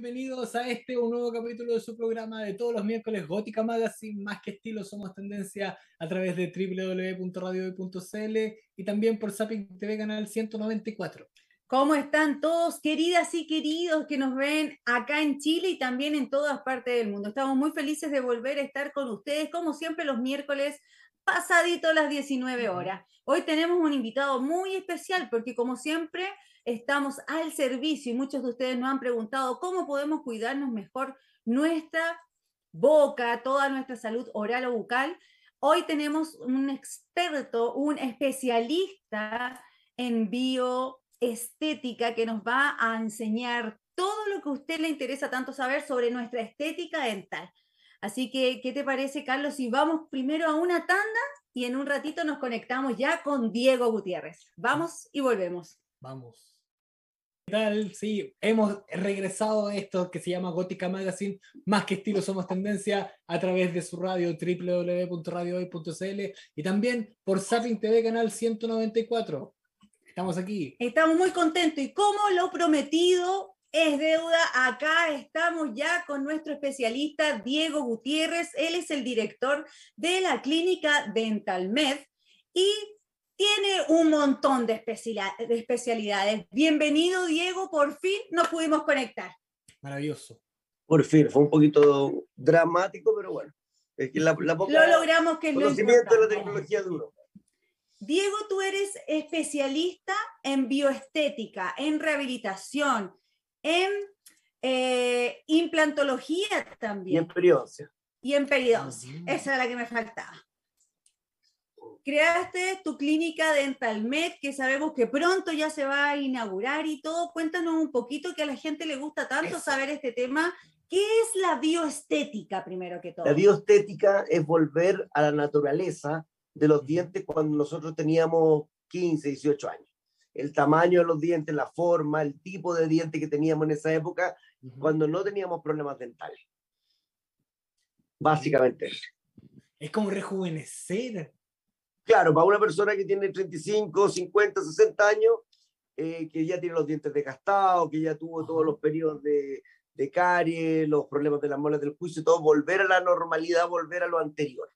bienvenidos a este un nuevo capítulo de su programa de todos los miércoles Gótica Magazine, más que estilo somos tendencia a través de www.radiohoy.cl y también por Zapping TV canal 194. ¿Cómo están todos, queridas y queridos que nos ven acá en Chile y también en todas partes del mundo? Estamos muy felices de volver a estar con ustedes, como siempre los miércoles pasadito las 19 horas. Hoy tenemos un invitado muy especial porque como siempre estamos al servicio y muchos de ustedes nos han preguntado cómo podemos cuidarnos mejor nuestra boca, toda nuestra salud oral o bucal. Hoy tenemos un experto, un especialista en bioestética que nos va a enseñar todo lo que a usted le interesa tanto saber sobre nuestra estética dental. Así que, ¿qué te parece, Carlos? Si vamos primero a una tanda y en un ratito nos conectamos ya con Diego Gutiérrez. Vamos y volvemos. Vamos. ¿Qué tal? Sí, hemos regresado a esto que se llama Gótica Magazine, más que estilo somos tendencia, a través de su radio www.radiohoy.cl y también por Zapping TV Canal 194. Estamos aquí. Estamos muy contentos y como lo prometido es deuda, acá estamos ya con nuestro especialista Diego Gutiérrez. Él es el director de la clínica Dental Med y tiene un montón de, especialidades. Bienvenido, Diego. Por fin nos pudimos conectar. Maravilloso. Por fin, fue un poquito dramático, pero bueno. Es que la, lo logramos que conocimiento de la tecnología duro. Diego, tú eres especialista en bioestética, en rehabilitación, en eh, implantología también. Y en periodoncia. Y en periodoncia. Esa era la que me faltaba creaste tu clínica DentalMed, que sabemos que pronto ya se va a inaugurar y todo. Cuéntanos un poquito que a la gente le gusta tanto saber este tema. ¿Qué es la bioestética, primero que todo? La bioestética es volver a la naturaleza de los dientes cuando nosotros teníamos 15, 18 años. El tamaño de los dientes, la forma, el tipo de diente que teníamos en esa época, cuando no teníamos problemas dentales. Básicamente. Es como rejuvenecer. Claro, para una persona que tiene 35, 50, 60 años, eh, que ya tiene los dientes desgastados, que ya tuvo todos los periodos de, de caries, los problemas de las muelas del juicio, todo, volver a la normalidad, volver a lo anterior.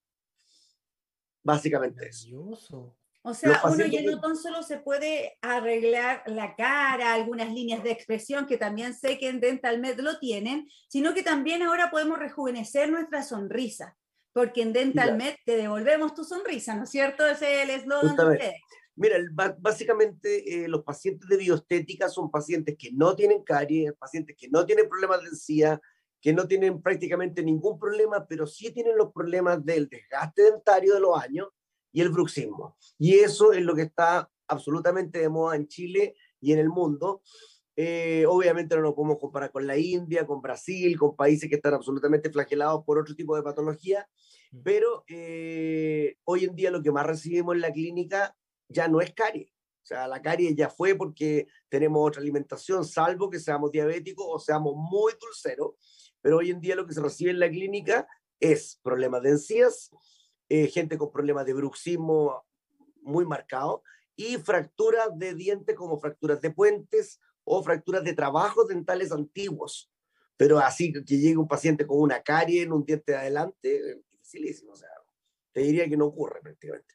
Básicamente eso. O sea, uno ya no tan solo se puede arreglar la cara, algunas líneas de expresión, que también sé que en Dental Med lo tienen, sino que también ahora podemos rejuvenecer nuestra sonrisa porque en DentalMed te devolvemos tu sonrisa, ¿no es cierto? Ese es el eslogan de ustedes. Mira, básicamente eh, los pacientes de bioestética son pacientes que no tienen caries, pacientes que no tienen problemas de encía, que no tienen prácticamente ningún problema, pero sí tienen los problemas del desgaste dentario de los años y el bruxismo. Y eso es lo que está absolutamente de moda en Chile y en el mundo. Eh, obviamente no nos podemos comparar con la India, con Brasil, con países que están absolutamente flagelados por otro tipo de patología, pero eh, hoy en día lo que más recibimos en la clínica ya no es caries. O sea, la caries ya fue porque tenemos otra alimentación, salvo que seamos diabéticos o seamos muy dulceros. Pero hoy en día lo que se recibe en la clínica es problemas de encías, eh, gente con problemas de bruxismo muy marcado y fracturas de dientes como fracturas de puentes o fracturas de trabajos dentales antiguos. Pero así que llegue un paciente con una carie en un diente de adelante, dificilísimo. O sea, te diría que no ocurre prácticamente.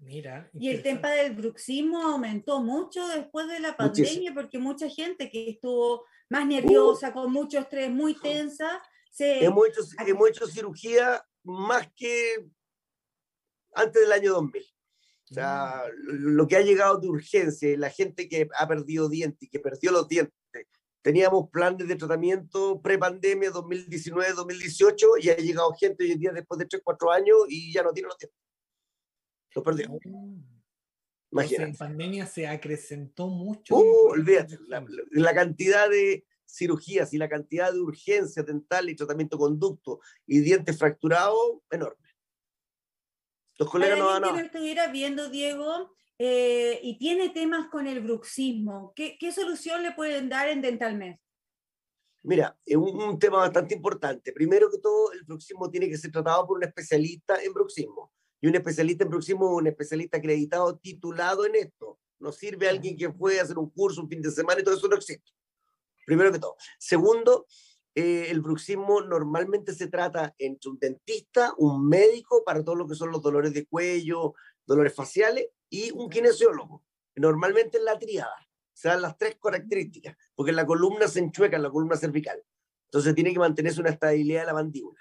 Mira. Y el tema del bruxismo aumentó mucho después de la pandemia, porque mucha gente que estuvo más nerviosa, con mucho estrés, muy tensa, se... Hemos hecho, hemos hecho cirugía más que antes del año 2000. O sea, lo que ha llegado de urgencia, la gente que ha perdido dientes y que perdió los dientes, teníamos planes de tratamiento pre-pandemia 2019-2018 y ha llegado gente hoy en día después de 3, 4 años y ya no tiene los dientes. Lo perdió. Oh. Imagínate. En pandemia se acrecentó mucho. Uh, olvídate, la, la, cantidad de cirugías y la cantidad de urgencias dentales y tratamiento conducto y dientes fracturados, enorme. Los colegas no van a... que estuviera viendo, Diego, eh, y tiene temas con el bruxismo, ¿qué, ¿qué, solución le pueden dar en DentalMed? Mira, es un, un, tema bastante importante. Primero que todo, el bruxismo tiene que ser tratado por un especialista en bruxismo. Y un especialista en bruxismo es un especialista acreditado, titulado en esto. No sirve alguien que fue a hacer un curso un fin de semana y todo eso no existe. primero que todo. Segundo, eh, el bruxismo normalmente se trata entre un dentista, un médico para todo lo que son los dolores de cuello, dolores faciales y un kinesiólogo. Normalmente en la triada. Se dan las tres características, porque la columna se enchueca, la columna cervical. Entonces tiene que mantenerse una estabilidad de la mandíbula.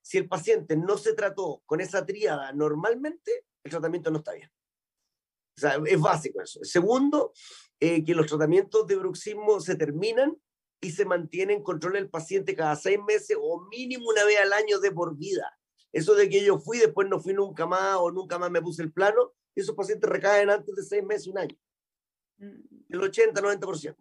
Si el paciente no se trató con esa triada normalmente, el tratamiento no está bien. O sea, es básico eso. Segundo, eh, que los tratamientos de bruxismo se terminan y se mantiene en control del paciente cada seis meses o mínimo una vez al año de por vida. Eso de que yo fui, después no fui nunca más o nunca más me puse el plano, esos pacientes recaen antes de seis meses, un año. Mm. El 80, 90%.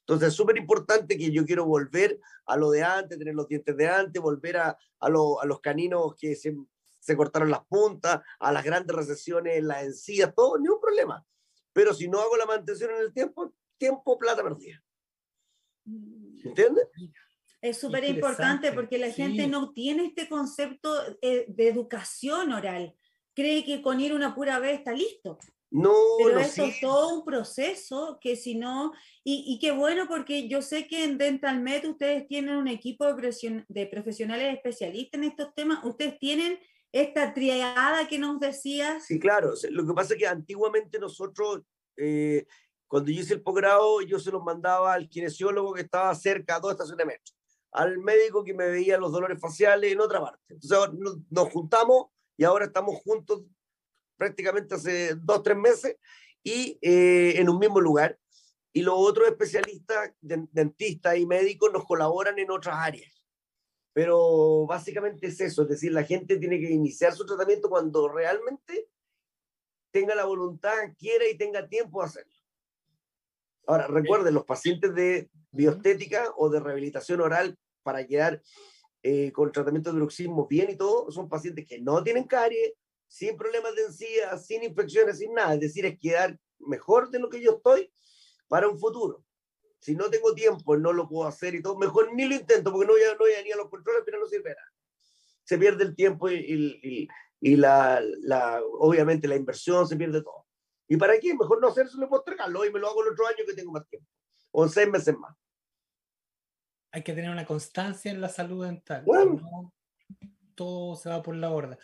Entonces es súper importante que yo quiero volver a lo de antes, tener los dientes de antes, volver a, a, los caninos que se, se, cortaron las puntas, a las grandes recesiones las encías, todo, ni un problema. Pero si no hago la mantención en el tiempo, tiempo, plata perdida. ¿Entiendes? Es súper importante porque la gente no tiene este concepto eh, de educación oral. Cree que con ir una pura vez está listo. No, Pero eso es todo un proceso que si no, y, y, qué bueno porque yo sé que en DentalMed ustedes tienen un equipo de, de profesionales especialistas en estos temas, ustedes tienen esta triada que nos decías. Sí, claro, lo que pasa es que antiguamente nosotros eh, cuando yo hice el posgrado, yo se los mandaba al kinesiólogo que estaba cerca a dos estaciones de metro, al médico que me veía los dolores faciales en otra parte. Entonces nos juntamos y ahora estamos juntos prácticamente hace dos, tres meses y eh, en un mismo lugar. Y los otros especialistas, dentistas y médicos nos colaboran en otras áreas. Pero básicamente es eso, es decir, la gente tiene que iniciar su tratamiento cuando realmente tenga la voluntad, quiera y tenga tiempo de hacerlo. Ahora, recuerden, los pacientes de bioestética o de rehabilitación oral para quedar eh, con tratamiento de bruxismo bien y todo, son pacientes que no tienen caries, sin problemas de encía, sin infecciones, sin nada. Es decir, es quedar mejor de lo que yo estoy para un futuro. Si no tengo tiempo, no lo puedo hacer y todo, mejor ni lo intento porque no voy a, no voy a ni a los controles, pero no sirve nada. Se pierde el tiempo y, y, y la, la, obviamente la inversión, se pierde todo. ¿Y para qué? Mejor no hacerse lo postergarlo y me lo hago el otro año que tengo más tiempo. O en seis meses más. Hay que tener una constancia en la salud dental. todo se va por la borda.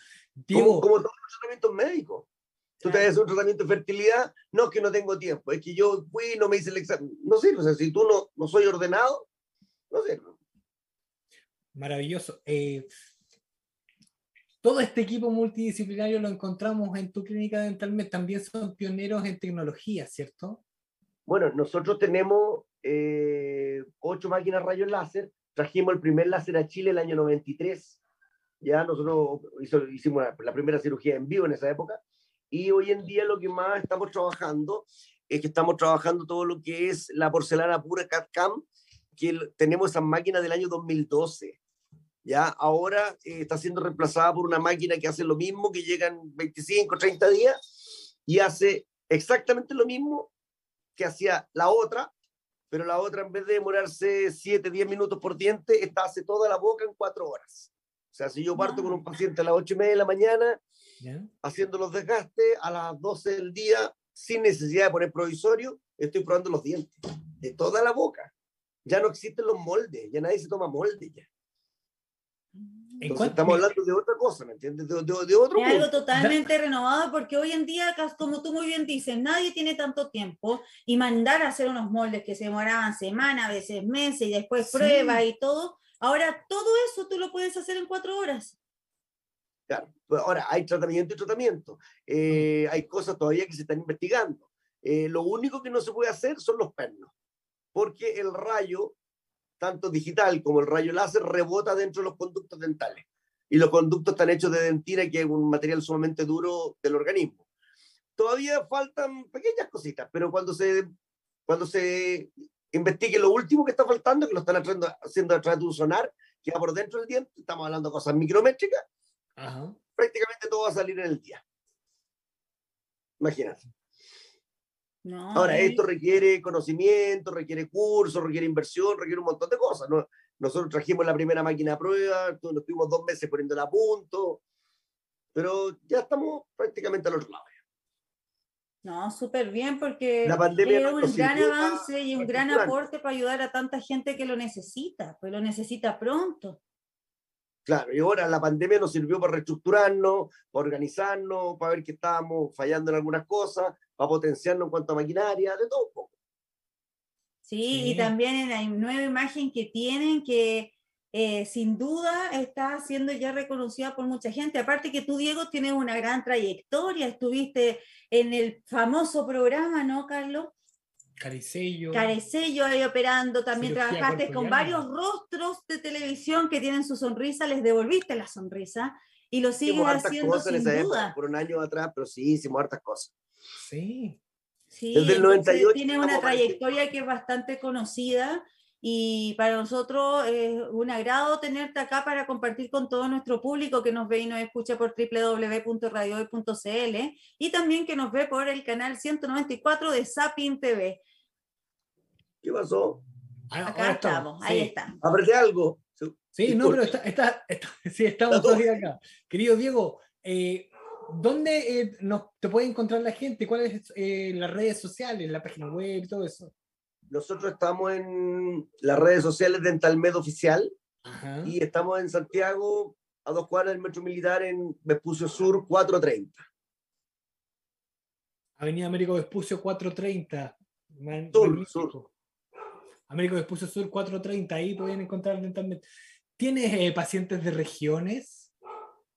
como, como todos los tratamientos médicos. Tú te haces un tratamiento de fertilidad, no es que no tengo tiempo, es que yo fui y no me hice el examen. No sirve, o sea, si tú no, no soy ordenado, no sirve. Maravilloso. Eh, todo este equipo multidisciplinario lo encontramos en tu clínica dental. También son pioneros en tecnología, ¿cierto? Bueno, nosotros tenemos eh, ocho máquinas rayos láser. Trajimos el primer láser a Chile el año 93. Ya nosotros hicimos la, primera cirugía en vivo en esa época. Y hoy en día lo que más estamos trabajando es que estamos trabajando todo lo que es la porcelana pura CAD-CAM, que tenemos esas máquinas del año 2012 ya ahora eh, está siendo reemplazada por una máquina que hace lo mismo, que llega en 25, 30 días y hace exactamente lo mismo que hacía la otra, pero la otra en vez de demorarse 7, 10 minutos por diente, esta hace toda la boca en 4 horas. O sea, si yo parto con un paciente a las 8 y media de la mañana, haciendo los desgastes, a las 12 del día, sin necesidad de poner provisorio, estoy probando los dientes de toda la boca. Ya no existen los moldes, ya nadie se toma molde ya estamos hablando de otra cosa, ¿me entiendes? De, de, otro es algo totalmente renovado porque hoy en día, como tú muy bien dices, nadie tiene tanto tiempo y mandar a hacer unos moldes que se demoraban semanas, a veces meses y después pruebas y todo. Ahora todo eso tú lo puedes hacer en cuatro horas. Claro, pues ahora hay tratamiento y tratamiento. Eh, hay cosas todavía que se están investigando. Eh, lo único que no se puede hacer son los pernos, porque el rayo tanto digital como el rayo láser, rebota dentro de los conductos dentales. Y los conductos están hechos de dentina, que es un material sumamente duro del organismo. Todavía faltan pequeñas cositas, pero cuando se, cuando se investigue lo último que está faltando, que lo están haciendo a través de un sonar, que va por dentro del diente, estamos hablando de cosas micrométricas, prácticamente todo va a salir en el día. Imagínate. Ahora, esto requiere conocimiento, requiere curso, requiere inversión, requiere un montón de cosas. ¿no? Nosotros trajimos la primera máquina a prueba, nos tuvimos dos meses poniéndola a punto, pero ya estamos prácticamente al otro lado. No, súper bien porque La pandemia es un gran avance y un gran aporte para ayudar a tanta gente que lo necesita, pues lo necesita pronto. Claro, y ahora la pandemia nos sirvió para reestructurarnos, para organizarnos, para ver que estábamos fallando en algunas cosas, para potenciarnos en cuanto a maquinaria, de todo un poco. Sí, Sí. y también en la nueva imagen que tienen que eh, sin duda está siendo ya reconocida por mucha gente. Aparte que tú, Diego, tienes una gran trayectoria, estuviste en el famoso programa, ¿no, Carlos? Caricello. Carecello ahí operando, también Cirugía trabajaste con varios rostros de televisión que tienen su sonrisa, les devolviste la sonrisa y lo sigues Hicimos haciendo cosas en sin esa duda. época, por un año atrás, pero sí, hicimos hartas cosas. Sí. Sí, Desde el entonces 98 tiene una trayectoria que es bastante conocida y para nosotros es un agrado tenerte acá para compartir con todo nuestro público que nos ve y nos escucha por www.radiohoy.cl y también que nos ve por el canal 194 de Sapin TV. ¿Qué pasó? Acá ahora estamos, ahí sí. está. Apreté algo. Sí, no, pero está, está, está- sí, estamos todavía acá. Querido Diego, eh, ¿dónde eh, nos, te puede encontrar la gente? ¿Cuáles eh, las redes sociales, la página web y todo eso? Nosotros estamos en las redes sociales de Entalmed Oficial Ajá. y estamos en Santiago, a dos cuadras del Metro Militar, en Vespucio Sur 430. Avenida Américo Vespucio 430. Man- Sur, magnífico. Américo Vespucio Sur 430, ahí pueden encontrar dentalmente. ¿Tienes eh, pacientes de regiones?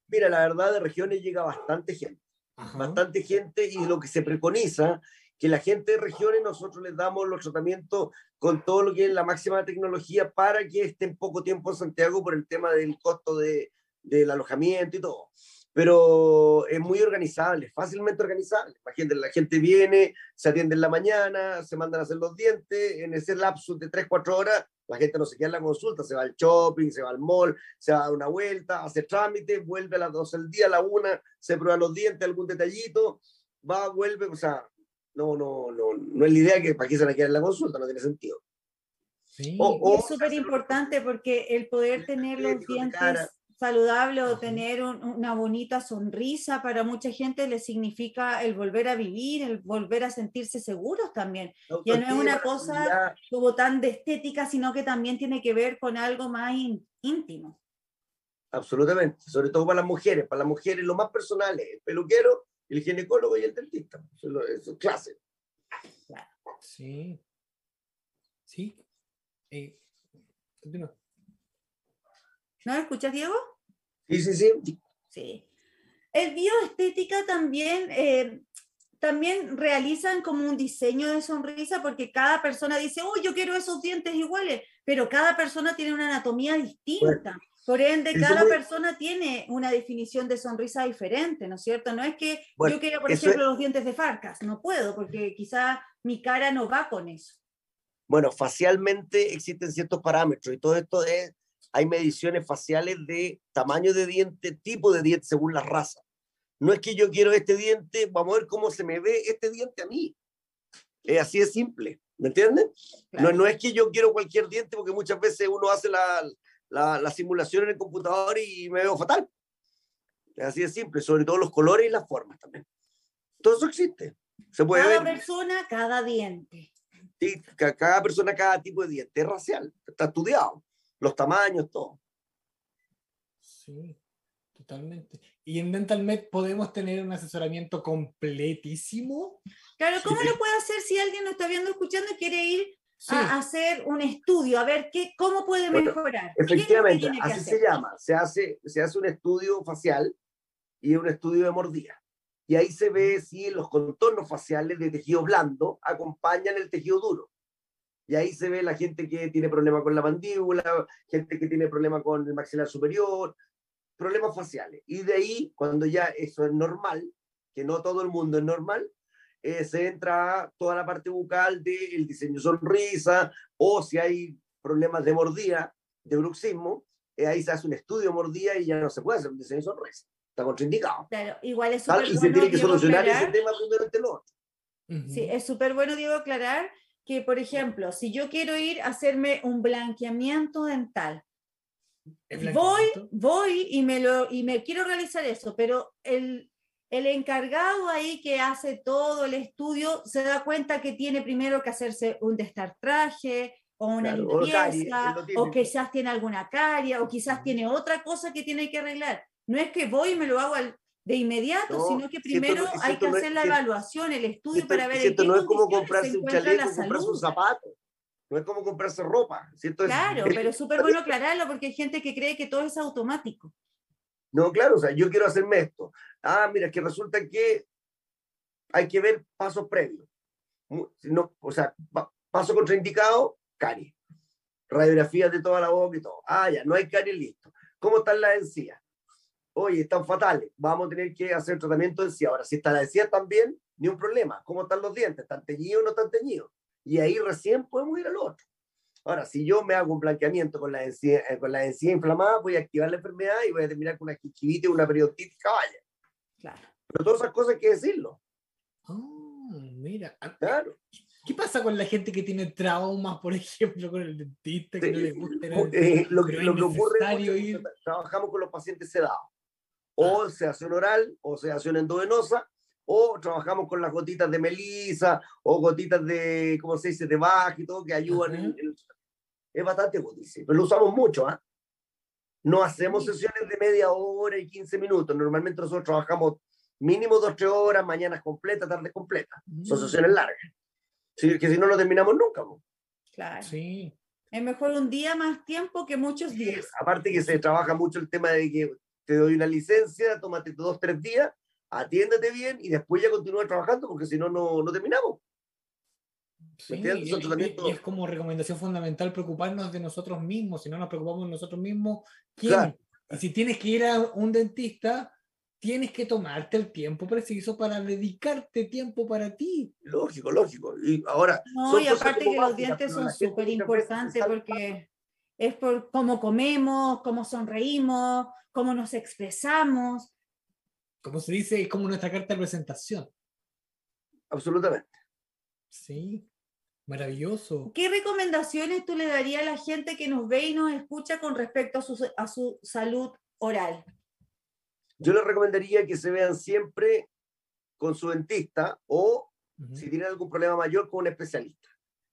Mira, la verdad, de regiones llega bastante gente. Ajá. bastante gente y lo que se preconiza, que la gente de regiones nosotros les damos los tratamientos con todo lo que es la máxima tecnología para que estén poco tiempo en Santiago por el tema del costo de, del alojamiento y todo. Pero es muy organizable, fácilmente organizable. La gente, la gente viene, se atiende en la mañana, se mandan a hacer los dientes, en ese lapsus de 3, 4 horas, la gente no se queda en la consulta, se va al shopping, se va al mall, se va a dar una vuelta, hace trámite, vuelve a las 12 del día, a la 1, se prueba los dientes, algún detallito, va, vuelve, o sea, no, no, no, no es la idea que para qué se van a quedar en la consulta, no tiene sentido. Sí. O- Y o- es súper importante porque el poder tener los dientes cara. saludables o Ajá. tener un- una bonita sonrisa para mucha gente le significa el volver a vivir, el volver a sentirse seguros también. Ya no es una cosa- Como tan de estética, sino que también tiene que ver con algo más ín- íntimo. Absolutamente, sobre todo para las mujeres, para las mujeres lo más personal es el peluquero, el ginecólogo y el dentista, eso es, lo- eso es clase. Sí. Sí. Eh, continúa. ¿No me escuchas, Diego? Sí, sí, sí, Sí. El bioestética también, eh, también realizan como un diseño de sonrisa porque cada persona dice, oh, yo quiero esos dientes iguales, pero cada persona tiene una anatomía distinta. Por ende, eso cada persona tiene una definición de sonrisa diferente, ¿no es cierto? No es que Bueno, yo quiera, por ejemplo, los dientes de Farcas, no puedo, porque quizá mi cara no va con eso. Bueno, facialmente existen ciertos parámetros y todo esto es, hay mediciones faciales de tamaño de diente, tipo de diente según la raza. No es que yo quiero este diente, vamos a ver cómo se me ve este diente a mí. Es así de simple, ¿me entienden? No, Claro. no es que yo quiero cualquier diente porque muchas veces uno hace la, la, la simulación en el computador y me veo fatal. Es así de simple, sobre todo los colores y las formas también. Todo eso existe. Se puede Cada ver. persona, cada diente. Sí, ca- cada persona, cada tipo de diente es racial, está estudiado, los tamaños, todo. Sí, totalmente. Y en DentalMed podemos tener un asesoramiento completísimo. Claro, ¿cómo Sí. lo puede hacer si alguien lo está viendo, escuchando y quiere ir Sí, a hacer un estudio, a ver qué, cómo puede Bueno, mejorar. ¿Qué es lo que Efectivamente, tiene que así hacer? se llama. Se hace, se hace un estudio facial y un estudio de mordida. Y ahí se ve si los contornos faciales de tejido blando acompañan el tejido duro. Y ahí se ve la gente que tiene problema con la mandíbula, gente que tiene problema con el maxilar superior, problemas faciales. Y de ahí, cuando ya eso es normal, que no todo el mundo es normal, eh, se entra a toda la parte bucal del diseño sonrisa, o si hay problemas de mordida, de bruxismo, eh, ahí se hace un estudio de mordida y ya no se puede hacer un diseño sonrisa. Está contraindicado. Claro, igual es súper Y se bueno, tiene que solucionar ese tema primero ante lo otro. Sí, es súper bueno, Diego, aclarar que, por ejemplo, si yo quiero ir a hacerme un blanqueamiento dental, ¿Es voy, voy y me, lo, y me quiero realizar eso, pero el, el encargado ahí que hace todo el estudio se da cuenta que tiene primero que hacerse un destartraje o una limpieza, o, quizás tiene alguna caria, o quizás tiene otra cosa que tiene que arreglar. No es que voy y me lo hago de inmediato, sino que primero hay que hacer la evaluación, el estudio para ver en qué no es como comprarse un chaleco, comprarse un zapato. No es como comprarse ropa. Claro, pero es súper bueno aclararlo porque hay gente que cree que todo es automático. No, claro, o sea, yo quiero hacerme esto. Ah, mira, que resulta que hay que ver pasos previos. No, o sea, paso contraindicado, caries. Radiografías de toda la boca y todo. Ah, ya, no hay caries, listo. ¿Cómo están las encías? Oye, están fatales. Vamos a tener que hacer tratamiento de encías. Ahora, si está la encía también, ni un problema. ¿Cómo están los dientes? ¿Están teñidos o no están teñidos? Y ahí recién podemos ir al otro. Ahora, si yo me hago un blanqueamiento con la encía, eh, con la encía inflamada, voy a activar la enfermedad y voy a terminar con una gingivitis, una periodontitis caballa. Claro. Pero todas esas cosas hay que decirlo. Oh, mira. Ah, claro. ¿Qué pasa con la gente que tiene traumas, por ejemplo, con el dentista, que no le gusta? Eh, lo, que, lo que ocurre es que trabajamos con los pacientes sedados. O ah. sedación oral, o sedación endovenosa, o trabajamos con las gotitas de melisa, o gotitas de, ¿cómo se dice?, de baja y todo, que ayudan en, en, es bastante útil, pero lo usamos mucho. ¿ah? No hacemos sesiones de media hora y 15 minutos. Normalmente nosotros trabajamos mínimo dos, tres horas, mañanas completas, tardes completas. Son mm. sesiones largas. Sí, que si no lo terminamos nunca. Claro. Sí. Es mejor un día más tiempo que muchos días. aparte que se trabaja mucho el tema de que te doy una licencia, tómate dos, tres días, atiéndete bien y después ya continúa trabajando porque si no, no terminamos y, es como recomendación fundamental preocuparnos de nosotros mismos. Si no nos preocupamos de nosotros mismos, ¿quién? Y si tienes que ir a un dentista, tienes que tomarte el tiempo preciso para dedicarte tiempo para ti. Lógico, lógico. Y ahora. No, y aparte que los dientes son súper importantes porque es por cómo comemos, cómo sonreímos, cómo nos expresamos. Como se dice, es como nuestra carta de presentación. Absolutamente. Sí. Maravilloso. ¿Qué recomendaciones tú le darías a la gente que nos ve y nos escucha con respecto a su, a su salud oral? Yo les recomendaría que se vean siempre con su dentista o, si tienen algún problema mayor, con un especialista.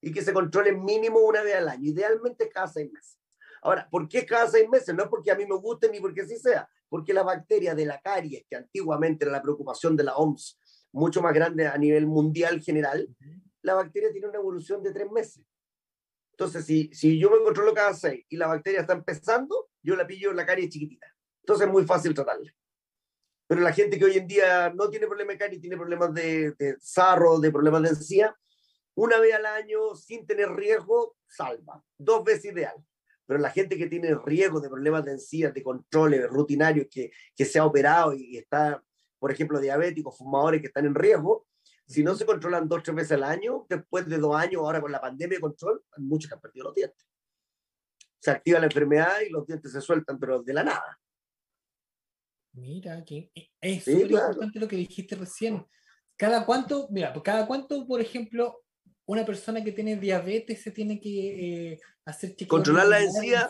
Y que se controlen mínimo una vez al año, idealmente cada seis meses. Ahora, ¿por qué cada seis meses? No es porque a mí me guste ni porque así sea, porque la bacteria de la caries, que antiguamente era la preocupación de la OMS, mucho más grande a nivel mundial general, la bacteria tiene una evolución de tres meses. Entonces, si, si yo me controlo cada seis y la bacteria está empezando, yo la pillo en la carie chiquitita. Entonces es muy fácil tratarla. Pero la gente que hoy en día no tiene problemas de carie, tiene problemas de, de sarro, de problemas de encía, una vez al año, sin tener riesgo, salva. Dos veces ideal. Pero la gente que tiene riesgo de problemas de encías, de controles rutinarios, que, que se ha operado y está, por ejemplo, diabéticos, fumadores que están en riesgo, si no se controlan dos o tres veces al año, después de dos años, ahora con la pandemia de control, hay muchos que han perdido los dientes. Se activa la enfermedad y los dientes se sueltan, pero de la nada. Mira, que es súper importante lo que dijiste recién. Cada cuánto, mira, cada cuánto, por ejemplo, una persona que tiene diabetes se tiene que eh, hacer Controlar la encía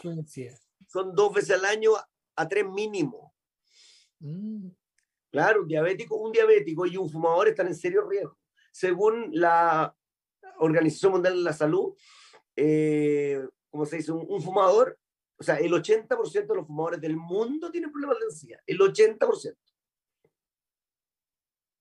son dos veces al año a tres mínimo. Mm. Claro, un diabético, un diabético y un fumador están en serio riesgo. Según la Organización Mundial de la Salud, eh, como se dice, un, fumador, o sea, el 80% de los fumadores del mundo tienen problemas de encía, el 80%.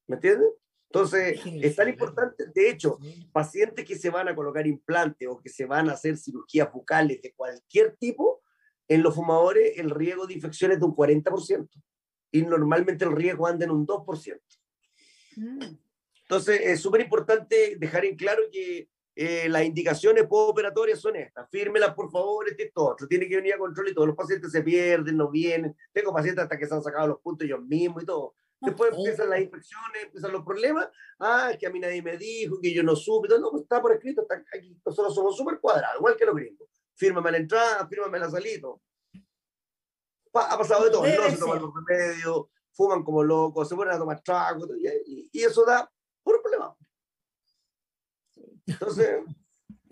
¿Me entiendes? Entonces, es tan importante, de hecho, pacientes que se van a colocar implantes o que se van a hacer cirugías bucales de cualquier tipo, en los fumadores el riesgo de infección es de un 40% y normalmente el riesgo anda en un 2%. Mm. Entonces, es súper importante dejar en claro que eh, las indicaciones postoperatorias son estas. Fírmelas, por favor, este todo. Tiene que venir a control y todos los pacientes se pierden, no vienen. Tengo pacientes hasta que se han sacado los puntos ellos mismos y todo. Después empiezan las infecciones, empiezan los problemas. Ah, es que a mí nadie me dijo, que yo no supe. No, pues está por escrito, está aquí. Nosotros somos súper cuadrados, igual que los gringos. Fírmame la entrada, fírmame la salida ha pasado de todo, no se toman los remedios, fuman como locos, se ponen a tomar trago, y, eso da puro problema. Entonces...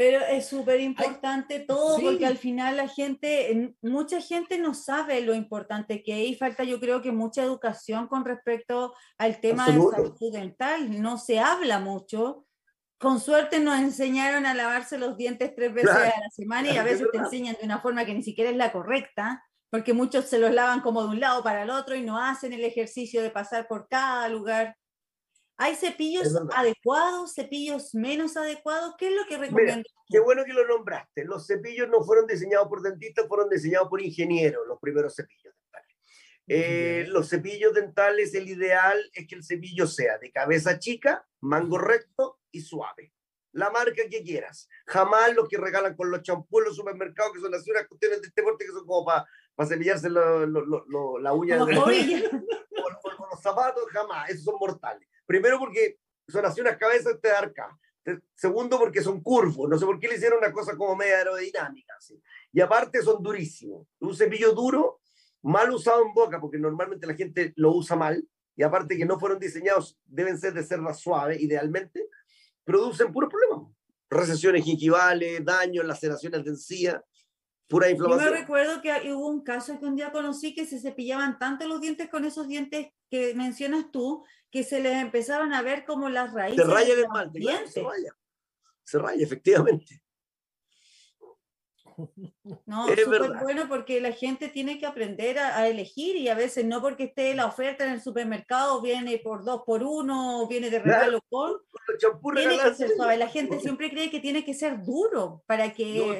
Pero es súper importante todo porque al final la gente, mucha gente no sabe lo importante que es y falta yo creo que mucha educación con respecto al tema de salud dental. No se habla mucho. Con suerte nos enseñaron a lavarse los dientes tres veces a la semana y a veces te enseñan de una forma que ni siquiera es la correcta, porque muchos se los lavan como de un lado para el otro y no hacen el ejercicio de pasar por cada lugar. ¿Hay cepillos adecuados, cepillos menos adecuados? ¿Qué es lo que recomiendas? Qué bueno que lo nombraste. Los cepillos no fueron diseñados por dentistas, fueron diseñados por ingenieros, los primeros cepillos dentales. Eh, los cepillos dentales, el ideal es que el cepillo sea de cabeza chica, mango recto y suave. La marca que quieras. Jamás los que regalan con los champús en los supermercados, que son las unas cuestiones de este porte que son como para cepillarse la uña. de los zapatos, jamás. Esos son mortales. Primero porque son así unas cabezas de arca. Segundo porque son curvos. No sé por qué le hicieron una cosa como media aerodinámica. Y aparte son durísimos. Un cepillo duro, mal usado en boca, porque normalmente la gente lo usa mal. Y aparte que no fueron diseñados, deben ser de cerda suave, idealmente, producen puros problemas. Recesiones gingivales, daños, laceraciones de encía pura inflamación. Yo me recuerdo que hubo un caso que un día conocí que se cepillaban tanto los dientes con esos dientes que mencionas tú, que se les empezaron a ver como las raíces. Se raya el esmalte, se raya. Se raya, efectivamente. No, es súper bueno porque la gente tiene que aprender a, elegir y a veces no porque esté la oferta en el supermercado viene por dos por uno viene de regalo con. Tiene que ser suave. La gente siempre cree que tiene que ser duro para que.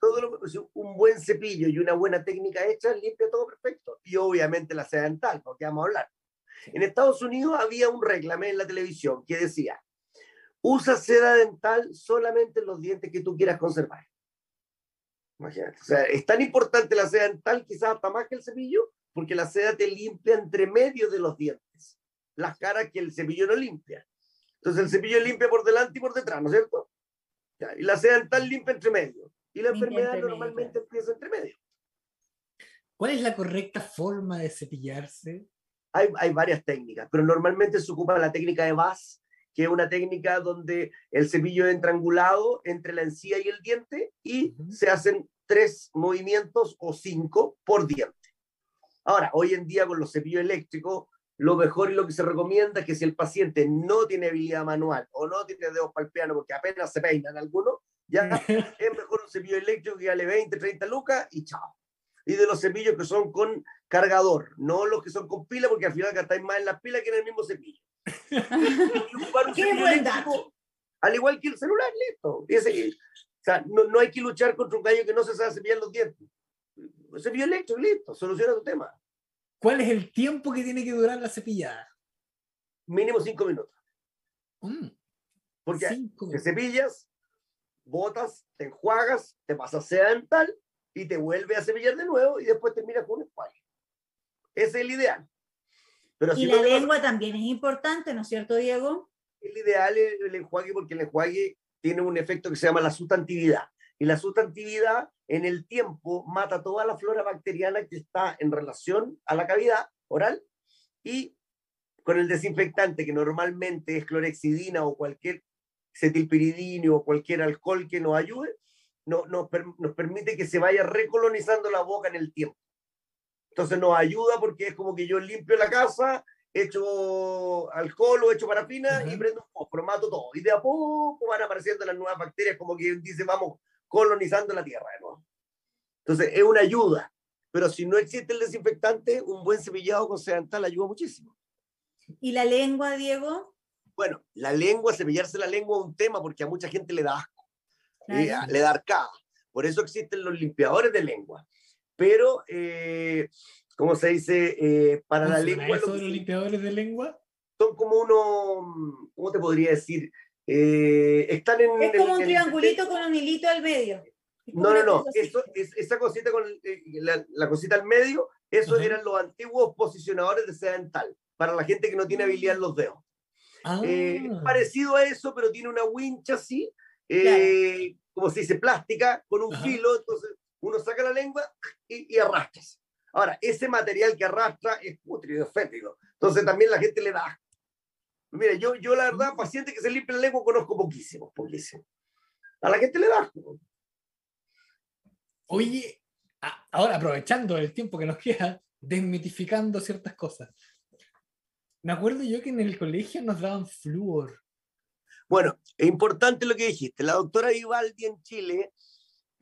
todo, un buen cepillo y una buena técnica hecha limpia todo perfecto. Y obviamente la seda dental, porque vamos a hablar. En Estados Unidos había un reclame en la televisión que decía: usa seda dental solamente en los dientes que tú quieras conservar. Imagínate. O sea, es tan importante la seda dental, quizás hasta más que el cepillo, porque la seda te limpia entre medio de los dientes, las caras que el cepillo no limpia. Entonces el cepillo limpia por delante y por detrás, ¿no es cierto? y la seda dental limpia entre medio. Y la enfermedad normalmente empieza entre medio. ¿Cuál es la correcta forma de cepillarse? Hay, hay varias técnicas, pero normalmente se ocupa la técnica de VAS, que es una técnica donde el cepillo entra angulado entre la encía y el diente y se hacen tres movimientos o cinco por diente. Ahora, hoy en día con los cepillos eléctricos, lo mejor y lo que se recomienda es que si el paciente no tiene habilidad manual o no tiene dedos para el piano porque apenas se peinan algunos, ya es mejor un cepillo eléctrico que vale 20, 30 lucas y chao. Y de los cepillos que son con cargador, no los que son con pila porque al final gastáis más en las pilas que en el mismo cepillo. Qué buen dato. Al igual que el celular, listo. o sea, no, no, hay que luchar contra un gallo que no se sabe cepillar los dientes. Cepillo eléctrico, listo, soluciona tu tema. ¿Cuál es el tiempo que tiene que durar la cepillada? Mínimo cinco minutos. Mm. Porque te cepillas, botas, te enjuagas, te pasas dental y te vuelve a cepillar de nuevo y después terminas con un enjuague. Ese es el ideal y la lengua también es importante, ¿no es cierto, Diego? El ideal es el enjuague porque el enjuague tiene un efecto que se llama la sustantividad. Y la sustantividad en el tiempo mata toda la flora bacteriana que está en relación a la cavidad oral y con el desinfectante que normalmente es clorexidina o cualquier cetilpiridina o cualquier alcohol que nos ayude, no, nos permite que se vaya recolonizando la boca en el tiempo. Entonces nos ayuda porque es como que yo limpio la casa, echo alcohol o echo parafina y prendo un fósforo, mato todo. Y de a poco van apareciendo las nuevas bacterias, como que dice, vamos colonizando la tierra de nuevo. Entonces es una ayuda. Pero si no existe el desinfectante, un buen cepillado con sedantal ayuda muchísimo. ¿Y la lengua, Diego? Bueno, la lengua, cepillarse la lengua es un tema porque a mucha gente le da asco, eh, le da arcada. Por eso existen los limpiadores de lengua pero, eh, ¿cómo se dice? Eh, para la lengua... ¿Eso los limpiadores de lengua? Son como unos, ¿cómo te podría decir? Eh, están en... Es como un triangulito con un hilito al medio. No, no, no, Eso, esa cosita con eh, la, cosita al medio, esos eran los antiguos posicionadores de seda dental, para la gente que no tiene habilidad en los dedos. Ah. parecido a eso, pero tiene una wincha así, como se dice, plástica, con un filo, entonces uno saca la lengua y, y arrastras. Ahora, ese material que arrastra es putrido, fétido. Entonces también la gente le da. Mira, yo, yo la verdad, pacientes que se limpian la lengua conozco poquísimos, poquísimos. A la gente le da. Oye, ahora aprovechando el tiempo que nos queda, desmitificando ciertas cosas. Me acuerdo yo que en el colegio nos daban flúor. Bueno, es importante lo que dijiste. La doctora Vivaldi en Chile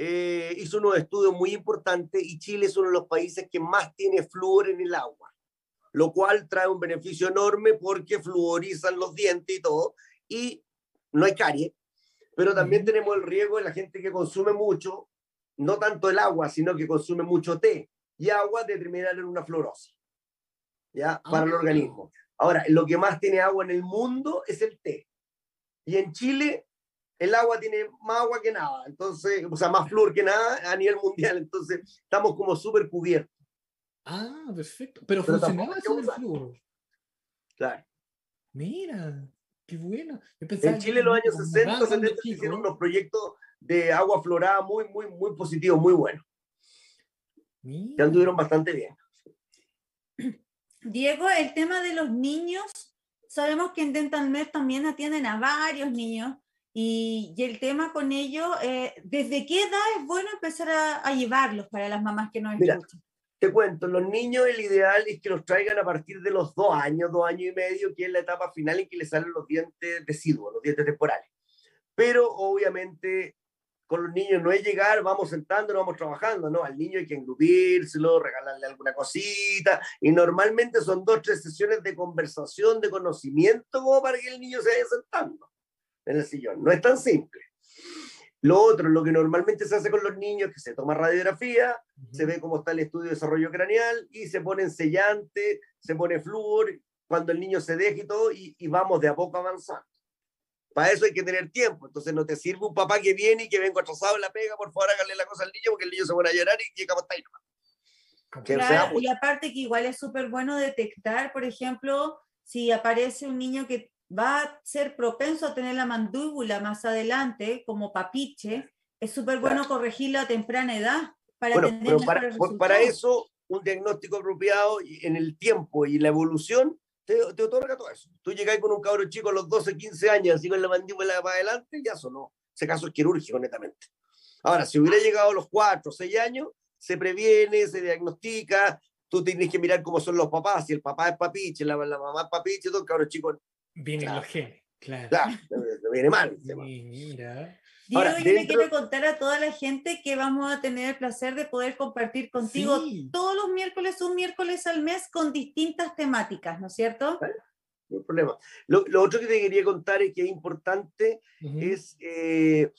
eh, hizo unos estudios muy importantes y Chile es uno de los países que más tiene flúor en el agua, lo cual trae un beneficio enorme porque fluorizan los dientes y todo, y no hay carie, pero también tenemos el riesgo de la gente que consume mucho, no tanto el agua, sino que consume mucho té y agua de terminar en una fluorosis, ¿ya? Para el ah. organismo. Ahora, lo que más tiene agua en el mundo es el té. Y en Chile el agua tiene más agua que nada, entonces, o sea, más flúor que nada a nivel mundial, entonces estamos como súper cubiertos. Ah, perfecto. Pero, funcionaba eso del flúor. Claro. Mira, qué bueno. en Chile en los años 60, 70 hicieron unos proyectos de agua florada muy, muy, muy positivos, muy buenos. Ya anduvieron bastante bien. Diego, el tema de los niños, sabemos que en Dental Med también atienden a varios niños y, el tema con ellos, eh, ¿desde qué edad es bueno empezar a, llevarlos para las mamás que nos Mira, Te cuento, los niños el ideal es que los traigan a partir de los dos años, dos años y medio, que es la etapa final en que les salen los dientes deciduos, los dientes temporales. Pero obviamente con los niños no es llegar, vamos sentando, vamos trabajando, no, al niño hay que engrupírselo, regalarle alguna cosita, y normalmente son dos, tres sesiones de conversación, de conocimiento, como para que el niño se vaya sentando en el sillón. No es tan simple. Lo otro, lo que normalmente se hace con los niños, que se toma radiografía, se ve cómo está el estudio de desarrollo craneal y se pone sellante, se pone flúor, cuando el niño se deja y todo, y, vamos de a poco avanzando. Para eso hay que tener tiempo. Entonces no te sirve un papá que viene y que venga atrasado en la pega, por favor hágale la cosa al niño porque el niño se pone a llorar y llegamos hasta ahí Claro, y aparte que igual es súper bueno detectar, por ejemplo, si aparece un niño que va a ser propenso a tener la mandíbula más adelante, como papiche, es súper bueno corregirlo a temprana edad. Para bueno, pero para, para, eso, un diagnóstico apropiado en el tiempo y la evolución te, te otorga todo eso. Tú llegas con un cabro chico a los 12, 15 años, así con la mandíbula para adelante, ya sonó. Ese caso es quirúrgico, netamente. Ahora, si hubiera llegado a los 4, 6 años, se previene, se diagnostica, tú tienes que mirar cómo son los papás, si el papá es papiche, la, la mamá es papiche, todo el cabro chico Vienen los genes, claro. Claro, viene mal. mira. Diego, yo me quiero contar a toda la gente que vamos a tener el placer de poder compartir contigo todos los miércoles, un miércoles al mes con distintas temáticas, ¿no es cierto? No hay problema. Lo, lo, otro que te quería contar y que es importante es eh,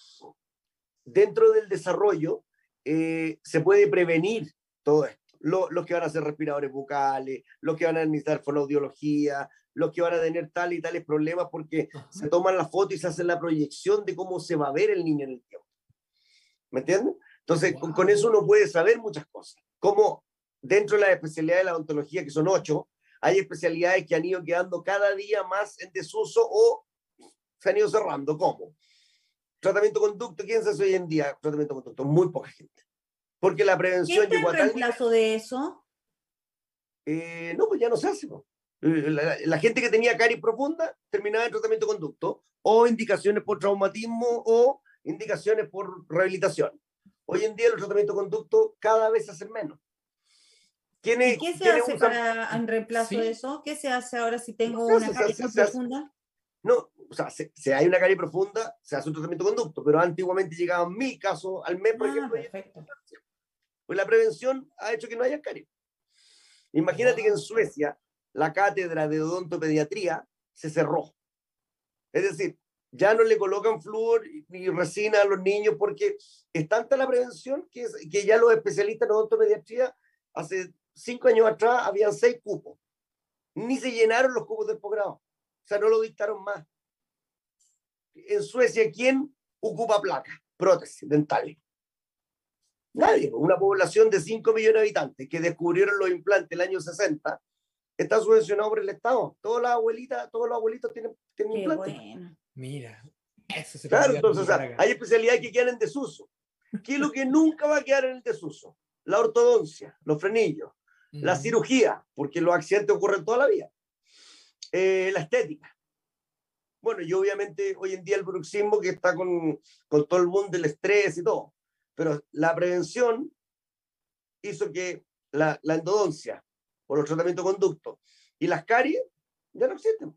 dentro del desarrollo eh, se puede prevenir todo esto. los que van a hacer respiradores bucales, los que van a necesitar fonoaudiología, los que van a tener tal y tales problemas porque se toman la foto y se hace la proyección de cómo se va a ver el niño en el tiempo. ¿Me entienden? Entonces, con, eso uno puede saber muchas cosas. Como dentro de la especialidad de la odontología, que son ocho, hay especialidades que han ido quedando cada día más en desuso o se han ido cerrando. ¿Cómo? Tratamiento conducto, ¿quién se hace hoy en día? Tratamiento conducto, muy poca gente. Porque la prevención... ¿Qué es el reemplazo de eso? Eh, no, pues ya no se hace. ¿no? La, gente que tenía caries profunda terminaba en tratamiento de conducto o indicaciones por traumatismo o indicaciones por rehabilitación. Hoy en día los tratamientos de conducto cada vez se hacen menos. ¿Quién ¿Qué se hace para en reemplazo de eso? ¿Qué se hace ahora si tengo una carie profunda? No, o sea, si hay una carie profunda, se hace un tratamiento de conducto, pero antiguamente llegaban mil casos al mes, por ah, ejemplo. Perfecto. Pues la prevención ha hecho que no haya carie. Imagínate que en Suecia la cátedra de odontopediatría se cerró. Es decir, ya no le colocan flúor ni resina a los niños porque es tanta la prevención que, que ya los especialistas en odontopediatría hace cinco años atrás habían seis cupos. Ni se llenaron los cupos del posgrado. O sea, no lo dictaron más. En Suecia, ¿quién ocupa placa? Prótesis dentales. Nadie. Una población de 5 millones de habitantes que descubrieron los implantes el año 60 está subvencionado por el Estado. Todas las abuelitas, todos los abuelitos tienen, tienen implantes. Mira, eso se Claro, entonces, hay especialidades que quedan en desuso. ¿Qué es lo que nunca va a quedar en el desuso? La ortodoncia, los frenillos, la cirugía, porque los accidentes ocurren toda la vida, eh, la estética. Bueno, y obviamente hoy en día el bruxismo que está con, con todo el mundo del estrés y todo. Pero la prevención hizo que la, la endodoncia por los tratamientos de conducto y las caries ya no existen.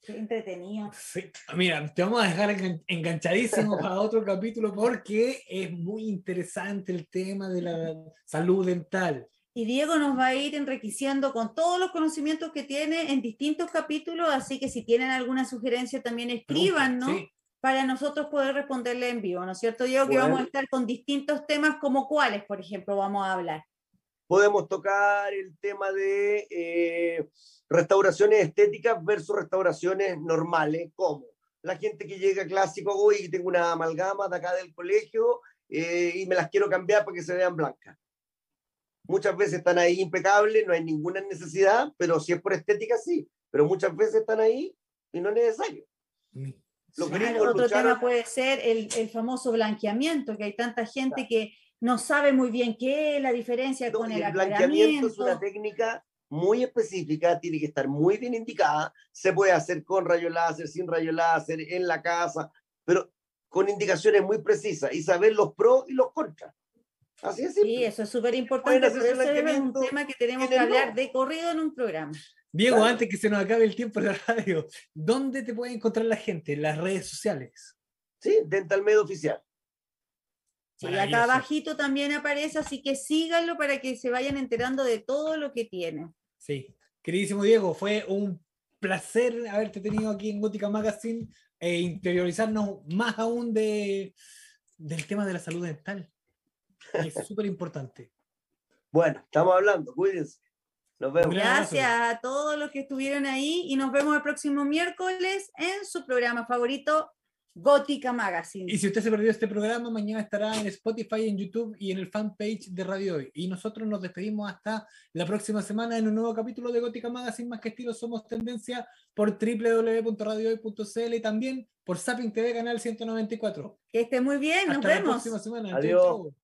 Qué entretenido. Sí. Mira, te vamos a dejar engan- enganchadísimo para otro capítulo porque es muy interesante el tema de la salud dental. Y Diego nos va a ir enriqueciendo con todos los conocimientos que tiene en distintos capítulos, así que si tienen alguna sugerencia también escriban, ¿no? Sí. Para nosotros poder responderle en vivo, ¿no es cierto, Diego? Que vamos a estar con distintos temas como cuáles, por ejemplo, vamos a hablar. Podemos tocar el tema de eh, restauraciones estéticas versus restauraciones normales, como la gente que llega clásico, hoy tengo una amalgama de acá del colegio eh, y me las quiero cambiar para que se vean blancas. Muchas veces están ahí impecables, no hay ninguna necesidad, pero si es por estética, sí. Pero muchas veces están ahí y no es necesario. Los Claro, otro lucharon- tema puede ser el, el famoso blanqueamiento, que hay tanta gente que no sabe muy bien qué es la diferencia No, con el el blanqueamiento es una técnica muy específica, tiene que estar muy bien indicada. Se puede hacer con rayo láser, sin rayo láser, en la casa, pero con indicaciones muy precisas y saber los pros y los contras. Así es. Sí, eso es súper importante, ese es un tema que tenemos en que hablar no. de corrido en un programa. Diego, Claro. antes que se nos acabe el tiempo de la radio, ¿dónde te puede encontrar la gente? En las redes sociales. Sí, Dental Med Oficial. Sí, acá abajito también aparece, así que síganlo para que se vayan enterando de todo lo que tiene. Sí. Queridísimo Diego, fue un placer haberte tenido aquí en Gótica Magazine e interiorizarnos más aún de, del tema de la salud dental. Es súper importante. Bueno, estamos hablando, cuídense. Nos vemos. Gracias a todos los que estuvieron ahí y nos vemos el próximo miércoles en su programa favorito, Gótica Magazine. Y si usted se perdió este programa, mañana estará en Spotify, en YouTube y en el fanpage de Radio Hoy. Y nosotros nos despedimos hasta la próxima semana en un nuevo capítulo de Gótica Magazine, más que estilo somos tendencia por www.radiohoy.cl y también por Zapping TV Canal 194. Que esté muy bien, nos hasta la vemos. próxima semana. Chau, Adiós. chau.